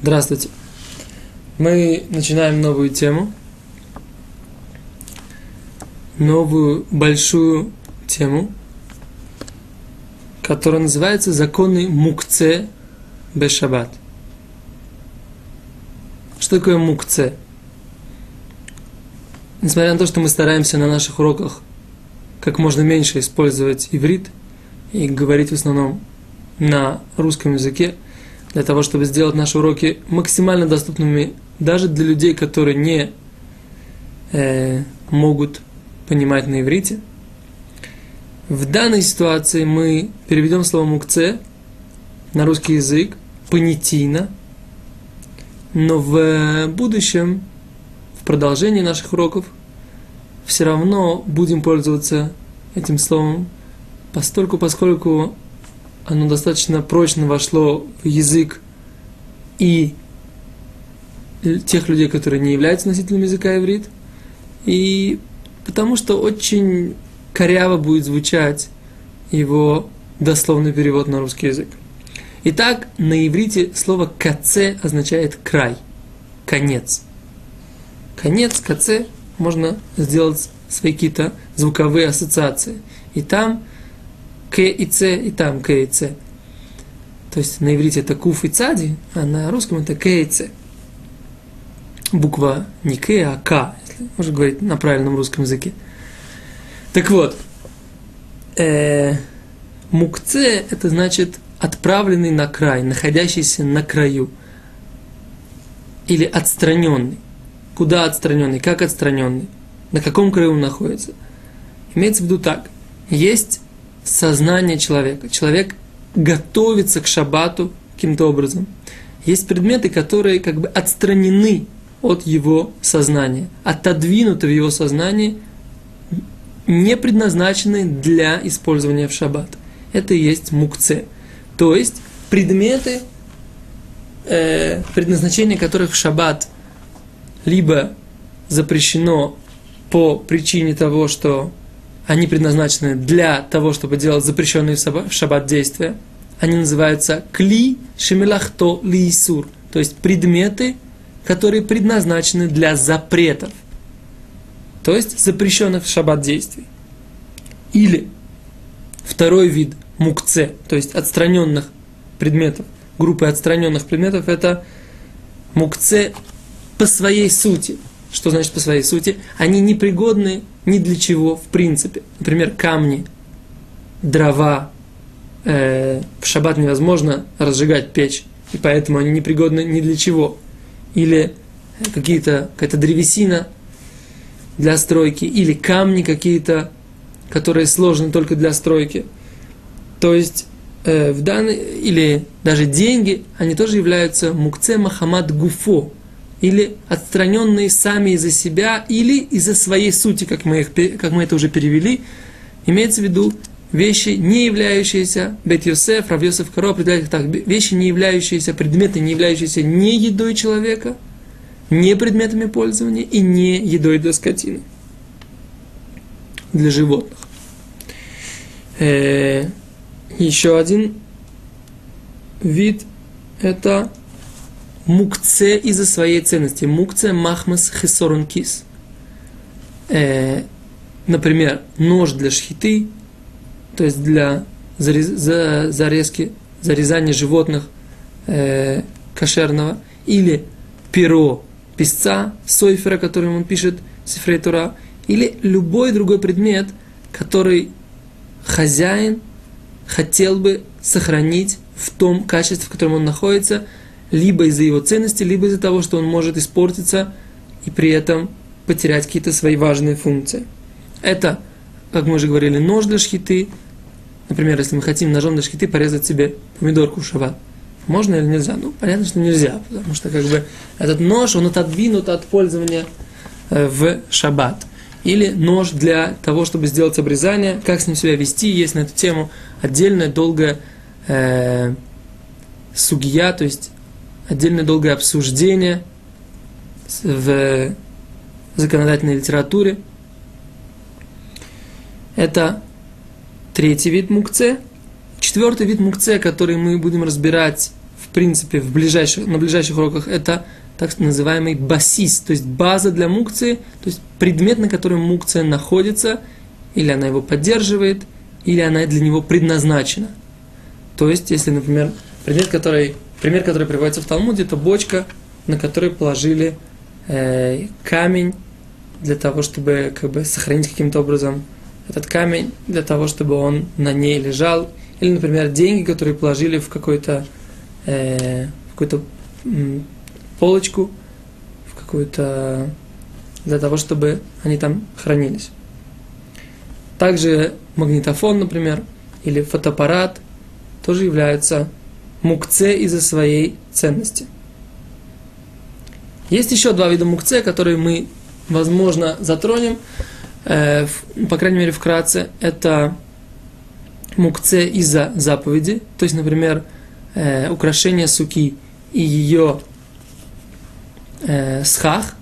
Здравствуйте. Мы начинаем новую тему. Новую большую тему, которая называется «Законы Мукце Бешабат». Что такое Мукце? Несмотря на то, что мы стараемся на наших уроках как можно меньше использовать иврит и говорить в основном на русском языке – для того, чтобы сделать наши уроки максимально доступными даже для людей, которые не э, могут понимать на иврите. В данной ситуации мы переведем слово мукце на русский язык понятийно, но в будущем, в продолжении наших уроков, все равно будем пользоваться этим словом, постольку, поскольку оно достаточно прочно вошло в язык и тех людей, которые не являются носителями языка иврит, и потому что очень коряво будет звучать его дословный перевод на русский язык. Итак, на иврите слово «каце» означает «край», «конец». Конец, «каце» можно сделать свои какие-то звуковые ассоциации. И там к и Ц, и там К и Ц. То есть на иврите это Куф и Цади, а на русском это К и Ц. Буква не К, а К, если можно говорить на правильном русском языке. Так вот, э, мукце это значит отправленный на край, находящийся на краю. Или отстраненный. Куда отстраненный? Как отстраненный? На каком краю он находится? Имеется в виду так. Есть сознание человека. Человек готовится к шабату каким-то образом. Есть предметы, которые как бы отстранены от его сознания, отодвинуты в его сознании, не предназначены для использования в шаббат. Это и есть мукце. То есть предметы, э, предназначение которых в шаббат либо запрещено по причине того, что они предназначены для того, чтобы делать запрещенные в шаббат действия. Они называются кли шемилахто лиисур, то есть предметы, которые предназначены для запретов, то есть запрещенных в шаббат действий. Или второй вид мукце, то есть отстраненных предметов, группы отстраненных предметов, это мукце по своей сути – что значит по своей сути? Они непригодны ни для чего в принципе. Например, камни, дрова. Э, в шаббат невозможно разжигать печь, и поэтому они непригодны ни для чего. Или какие-то, какая-то древесина для стройки, или камни какие-то, которые сложены только для стройки. То есть э, в данной, или даже деньги, они тоже являются мукце Махамад Гуфо, или отстраненные сами из-за себя, или из-за своей сути, как мы, их, как мы это уже перевели, имеется в виду вещи, не являющиеся, Бет Йосеф, Рав Йосеф Каро определяет их так, вещи, не являющиеся, предметы, не являющиеся не едой человека, не предметами пользования и не едой для скотины, для животных. Э, еще один вид – это мукце из-за своей ценности. Мукце махмас хесорон кис. Э, например, нож для шхиты, то есть для зарез, за, зарезки, зарезания животных э, кошерного, или перо писца, сойфера, которым он пишет Сифрей Тура, или любой другой предмет, который хозяин хотел бы сохранить в том качестве, в котором он находится – либо из-за его ценности, либо из-за того, что он может испортиться и при этом потерять какие-то свои важные функции. Это, как мы уже говорили, нож для шхиты. Например, если мы хотим ножом для шхиты порезать себе помидорку в шаббат. Можно или нельзя? Ну, понятно, что нельзя, потому что как бы этот нож, он отодвинут от пользования э, в шаббат. Или нож для того, чтобы сделать обрезание, как с ним себя вести, есть на эту тему отдельная долгая э, сугия, то есть отдельное долгое обсуждение в законодательной литературе. Это третий вид мукце. Четвертый вид мукце, который мы будем разбирать в принципе, в ближайших, на ближайших уроках, это так называемый басис, то есть база для мукции, то есть предмет, на котором мукция находится, или она его поддерживает, или она для него предназначена. То есть, если, например, предмет, который, пример, который приводится в Талмуде, это бочка, на которой положили э, камень для того, чтобы как бы, сохранить каким-то образом этот камень, для того, чтобы он на ней лежал. Или, например, деньги, которые положили в э, какую-то полочку, в какую-то для того, чтобы они там хранились. Также магнитофон, например, или фотоаппарат тоже являются мукце из-за своей ценности. Есть еще два вида мукце, которые мы, возможно, затронем, э, по крайней мере, вкратце. Это мукце из-за заповеди, то есть, например, э, украшение суки и ее э, схах,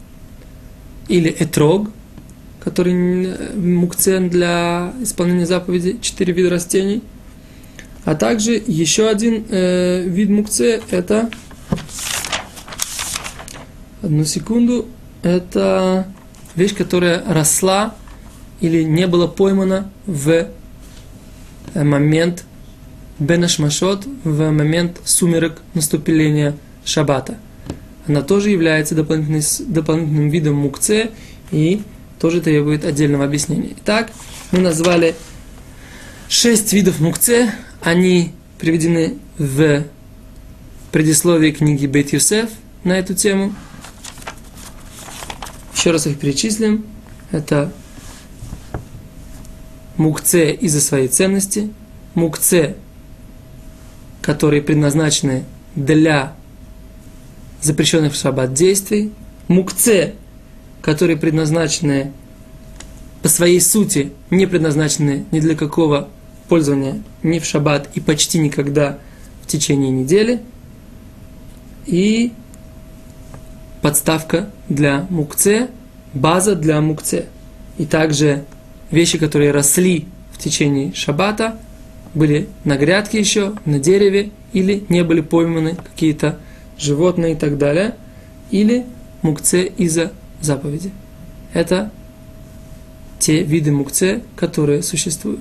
или этрог, который мукцен для исполнения заповеди, четыре вида растений. А также еще один э, вид мукце – это, одну секунду, это вещь, которая росла или не была поймана в э, момент Бенашмашот, в момент сумерек наступления Шаббата. Она тоже является дополнительным видом мукце и тоже требует отдельного объяснения. Итак, мы назвали шесть видов мукце. Они приведены в предисловии книги Бет Юсеф на эту тему. Еще раз их перечислим. Это мукце из-за своей ценности, мукце, которые предназначены для запрещенных в шаббат действий, мукце, которые предназначены по своей сути, не предназначены ни для какого пользования ни в шаббат и почти никогда в течение недели. И подставка для мукце, база для мукце. И также вещи, которые росли в течение шаббата, были на грядке еще, на дереве, или не были пойманы какие-то животные и так далее, или мукце из-за заповеди. Это те виды мукце, которые существуют.